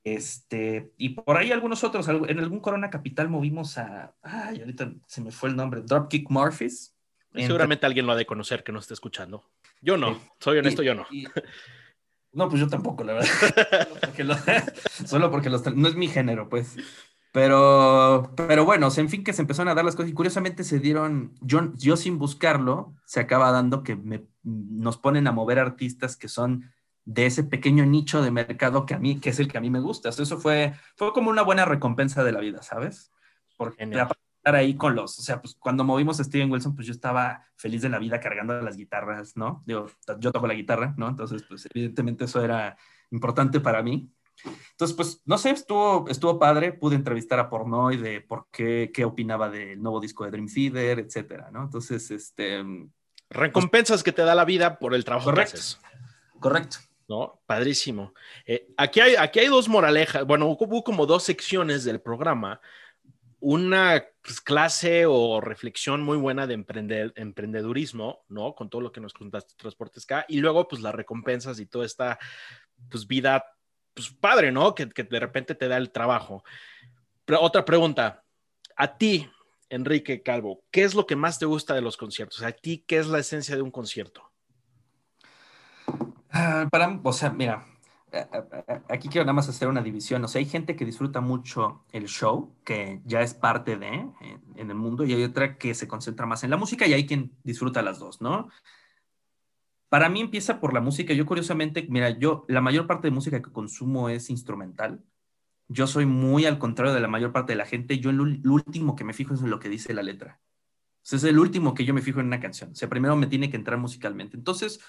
Este, y por ahí algunos otros, en algún Corona Capital movimos a, ay, ahorita se me fue el nombre, Dropkick Murphys. Seguramente alguien lo ha de conocer que no esté escuchando. Yo no, soy honesto, yo no. no, pues yo tampoco, la verdad. solo porque, los, no es mi género, pues. Pero, pero bueno, en fin, que se empezaron a dar las cosas y curiosamente se dieron, yo, yo sin buscarlo, se acaba dando que me, nos ponen a mover artistas que son de ese pequeño nicho de mercado que a mí, que es el que a mí me gusta. eso fue, fue como una buena recompensa de la vida, ¿sabes? Porque estar ahí con los, o sea, pues cuando movimos a Steven Wilson, pues yo estaba feliz de la vida cargando las guitarras, ¿no? Digo, yo toco la guitarra, ¿no? Entonces, pues evidentemente eso era importante para mí. Entonces, pues, no sé, estuvo, estuvo padre, pude entrevistar a Pornoy de por qué, qué opinaba del nuevo disco de Dream Theater, etcétera, ¿no? Entonces, este... Recompensas que te da la vida por el trabajo correcto, que haces. Correcto. ¿no? Padrísimo. Eh, aquí, hay, aquí hay dos moralejas, bueno, hubo como dos secciones del programa. Una pues, clase o reflexión muy buena de emprender, emprendedurismo, ¿no? Con todo lo que nos contaste Transportes K. Y luego, pues, las recompensas y toda esta, pues, vida, pues, padre, ¿no? Que, de repente te da el trabajo. Otra pregunta. A ti, Enrique Calvo, ¿qué es lo que más te gusta de los conciertos? A ti, ¿qué es la esencia de un concierto? Ah, para, o sea, mira, aquí quiero nada más hacer una división. O sea, hay gente que disfruta mucho el show, que ya es parte de en, el mundo, y hay otra que se concentra más en la música, y hay quien disfruta las dos, ¿no? Para mí empieza por la música. Yo curiosamente, mira, yo la mayor parte de música que consumo es instrumental. Yo soy muy al contrario de la mayor parte de la gente. Yo lo, último que me fijo es en lo que dice la letra. Es el último que yo me fijo en una canción. O sea, primero me tiene que entrar musicalmente. Entonces,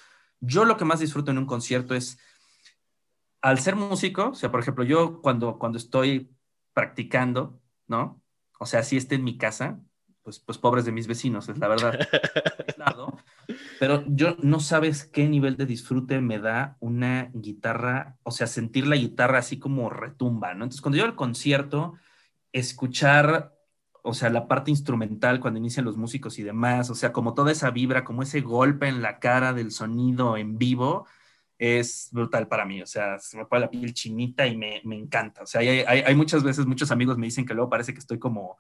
yo lo que más disfruto en un concierto es, al ser músico, o sea, por ejemplo, yo cuando, cuando estoy practicando, ¿no? O sea, si esté en mi casa, pues, pues pobres de mis vecinos, es la verdad. Pero yo no sabes qué nivel de disfrute me da una guitarra, o sea, sentir la guitarra así como retumba, ¿no? Entonces, cuando yo al concierto, escuchar o sea, la parte instrumental cuando inician los músicos y demás, o sea, como toda esa vibra, como ese golpe en la cara del sonido en vivo, es brutal para mí, o sea, se me pone la piel chinita y me, me encanta, o sea, hay, hay, muchas veces, muchos amigos me dicen que luego parece que estoy como,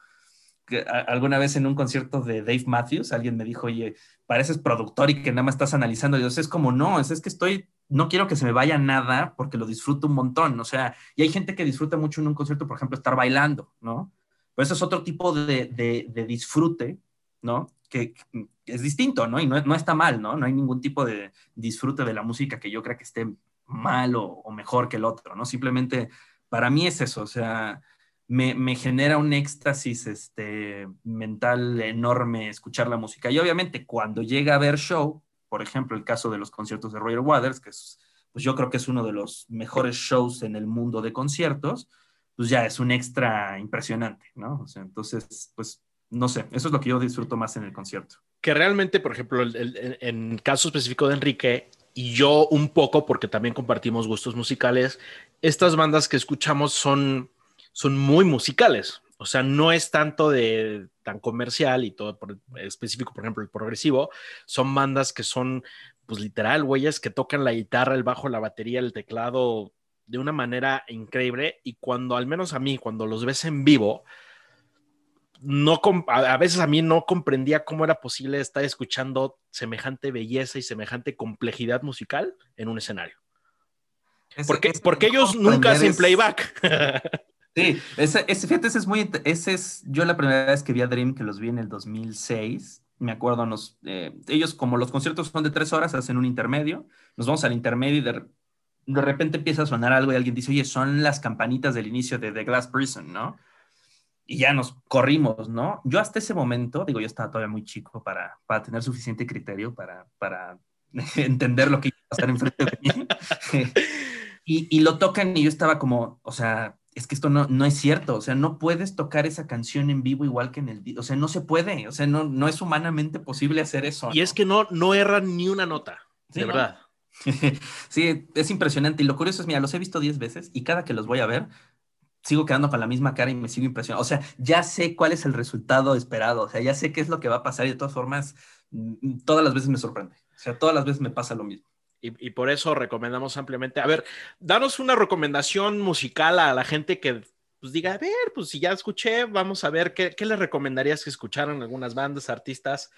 que, alguna vez en un concierto de Dave Matthews, alguien me dijo, oye, pareces productor y que nada más estás analizando, y yo, es como, no, es, es que estoy no quiero que se me vaya nada porque lo disfruto un montón, o sea, y hay gente que disfruta mucho en un concierto, por ejemplo, estar bailando, ¿no? Pero eso es otro tipo de, de, disfrute, ¿no? Que, es distinto, ¿no? Y no, no, está mal, ¿no? No hay ningún tipo de disfrute de la música que yo crea que esté mal o, o mejor que el otro, ¿no? Simplemente, para mí es eso, o sea, me, me, genera un éxtasis este, mental enorme escuchar la música. Y obviamente cuando llega a ver show, por ejemplo, el caso de los conciertos de Roger Waters, que es, pues yo creo que es uno de los mejores shows en el mundo de conciertos, pues ya es un extra impresionante, ¿no? Entonces, pues, no sé, eso es lo que yo disfruto más en el concierto. Que realmente, por ejemplo, en el caso específico de Enrique, y yo un poco, porque también compartimos gustos musicales, estas bandas que escuchamos son, son muy musicales. O sea, no es tanto de tan comercial y todo por, específico, por ejemplo, el progresivo. Son bandas que son, pues literal, güeyes que tocan la guitarra, el bajo, la batería, el teclado de una manera increíble. Y cuando, al menos a mí, cuando los ves en vivo, no a veces a mí no comprendía cómo era posible estar escuchando semejante belleza y semejante complejidad musical en un escenario. porque, porque ellos nunca hacen playback. Sí, ese, ese, fíjate, ese es muy, ese es, yo la primera vez que vi a Dream, que los vi en el 2006, me acuerdo, nos, eh, ellos como los conciertos son de tres horas, hacen un intermedio, nos vamos al intermedio y de, de, repente empieza a sonar algo y alguien dice, oye, son las campanitas del inicio de The Glass Prison, ¿no? Y ya nos corrimos, ¿no? Yo hasta ese momento, digo, yo estaba todavía muy chico para, para tener suficiente criterio para, para entender lo que iba a pasar enfrente de mí. y, y lo tocan y yo estaba como, o sea, es que esto no, no es cierto, o sea, no puedes tocar esa canción en vivo igual que en el, o sea, no se puede, o sea, no, no es humanamente posible hacer eso. Y es que no, no erran ni una nota, de verdad. sí, es impresionante. Y lo curioso es, mira, los he visto 10 veces y cada que los voy a ver, sigo quedando con la misma cara y me sigo impresionando. O sea, ya sé cuál es el resultado esperado, o sea, ya sé qué es lo que va a pasar y de todas formas, mm, todas las veces me sorprende. O sea, todas las veces me pasa lo mismo. Y, por eso recomendamos ampliamente. A ver, danos una recomendación musical a la gente que pues diga, a ver, pues si ya escuché, vamos a ver qué, qué le recomendarías que escucharan algunas bandas, artistas.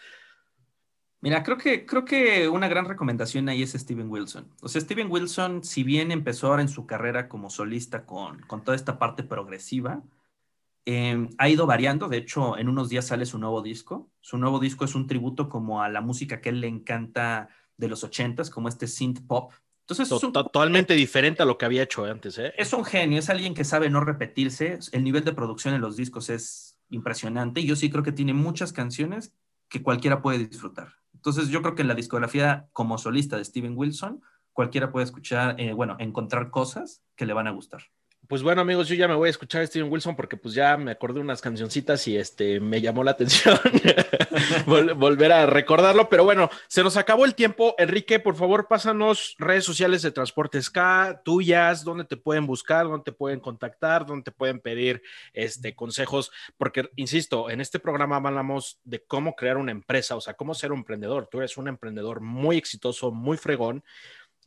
Mira, creo que, creo que una gran recomendación ahí es Steven Wilson. O sea, Steven Wilson, si bien empezó en su carrera como solista con, con toda esta parte progresiva, em, ha ido variando. De hecho, en unos días sale su nuevo disco. Su nuevo disco es un tributo como a la música que él le encanta de los ochentas, como este synth pop. Entonces, es totalmente diferente a lo que había hecho antes. ¿eh? Es un genio, es alguien que sabe no repetirse. El nivel de producción en los discos es impresionante y yo sí creo que tiene muchas canciones que cualquiera puede disfrutar. Entonces, yo creo que en la discografía como solista de Steven Wilson, cualquiera puede escuchar, eh, bueno, encontrar cosas que le van a gustar. Pues bueno, amigos, yo ya me voy a escuchar a Steven Wilson porque pues ya me acordé unas cancioncitas y este me llamó la atención volver a recordarlo, pero bueno, se nos acabó el tiempo. Enrique, por favor, pásanos redes sociales de Transportes K, tuyas, dónde te pueden buscar, dónde te pueden contactar, dónde te pueden pedir este consejos, porque insisto, en este programa hablamos de cómo crear una empresa, o sea, cómo ser un emprendedor. Tú eres un emprendedor muy exitoso, muy fregón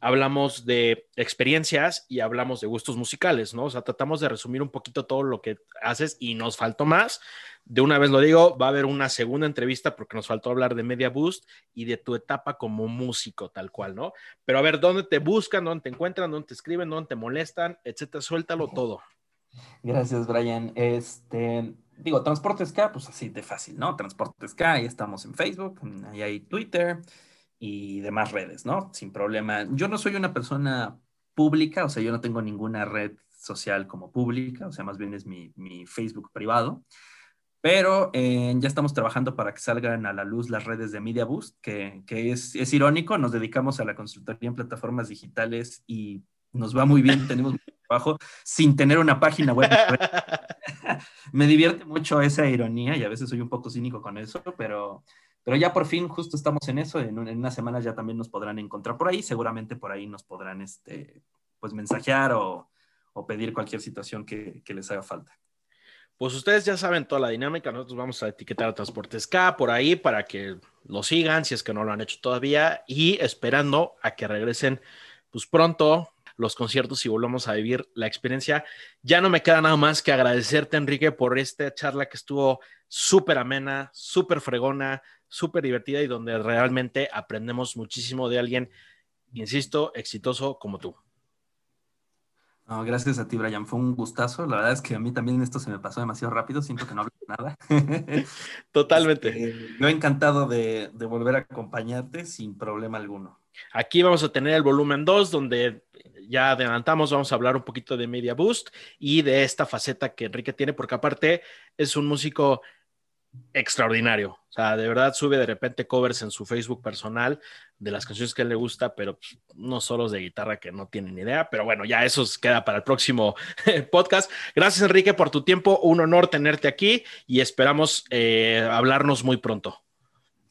hablamos de experiencias y hablamos de gustos musicales, ¿no? O sea, tratamos de resumir un poquito todo lo que haces y nos faltó más. De una vez lo digo, va a haber una segunda entrevista porque nos faltó hablar de Media Boost y de tu etapa como músico, tal cual, ¿no? Pero a ver, ¿dónde te buscan, dónde te encuentran, dónde te escriben, dónde te molestan, etcétera? Suéltalo todo. Gracias, Brian. Este, digo, Transportes K, pues así de fácil, ¿no? Transportes K, ahí estamos en Facebook, ahí hay Twitter y demás redes, ¿no? Sin problema. Yo no soy una persona pública, o sea, yo no tengo ninguna red social como pública, o sea, más bien es mi, Facebook privado, pero eh, ya estamos trabajando para que salgan a la luz las redes de Media Boost, que, es, es, irónico, nos dedicamos a la consultoría en plataformas digitales y nos va muy bien, tenemos mucho trabajo sin tener una página web. Me divierte mucho esa ironía y a veces soy un poco cínico con eso, pero pero ya por fin, justo estamos en eso, en, unas semanas ya también nos podrán encontrar por ahí, seguramente por ahí nos podrán, este, pues, mensajear o, pedir cualquier situación que, les haga falta. Pues ustedes ya saben toda la dinámica, nosotros vamos a etiquetar a Transportes K por ahí para que lo sigan si es que no lo han hecho todavía y esperando a que regresen pues pronto los conciertos y volvamos a vivir la experiencia. Ya no me queda nada más que agradecerte, Enrique, por esta charla que estuvo súper amena, súper fregona, súper divertida y donde realmente aprendemos muchísimo de alguien insisto, exitoso como tú. No, gracias a ti, Brian. Fue un gustazo. La verdad es que a mí también esto se me pasó demasiado rápido. Siento que no hablé nada. Totalmente. Este, yo encantado de, de, volver a acompañarte sin problema alguno. Aquí vamos a tener el volumen 2, donde ya adelantamos, vamos a hablar un poquito de Media Boost y de esta faceta que Enrique tiene, porque aparte es un músico extraordinario. O sea, de verdad sube de repente covers en su Facebook personal de las canciones que a él le gusta, pero pues, no solos de guitarra que no tienen ni idea. Pero bueno, ya eso queda para el próximo podcast. Gracias, Enrique, por tu tiempo. Un honor tenerte aquí y esperamos eh, hablarnos muy pronto.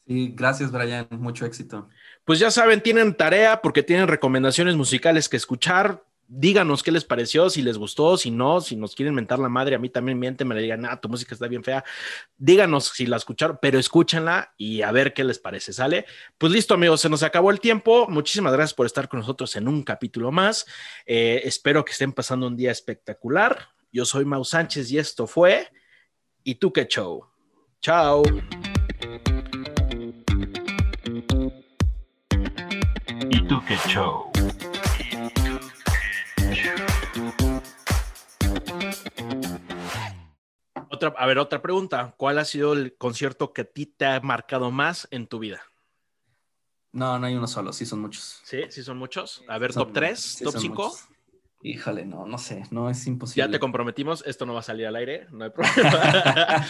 Sí, gracias, Brian. Mucho éxito. Pues ya saben, tienen tarea porque tienen recomendaciones musicales que escuchar díganos qué les pareció, si les gustó, si no, si nos quieren mentar la madre, a mí también miente, me le digan, ah, tu música está bien fea. Díganos si la escucharon, pero escúchenla y a ver qué les parece, ¿sale? Pues listo, amigos, se nos acabó el tiempo. Muchísimas gracias por estar con nosotros en un capítulo más. Eh, espero que estén pasando un día espectacular. Yo soy Mau Sánchez y esto fue ¿Y tú qué show? Chao. ¿Y tú qué show? Otra, a ver, otra pregunta. ¿Cuál ha sido el concierto que a ti te ha marcado más en tu vida? No, no hay uno solo, sí son muchos. ¿Sí? ¿Sí son muchos? A ver, top 3, sí, top 5. Híjole, no, no sé, no es imposible. Ya te comprometimos, esto no va a salir al aire, no hay problema.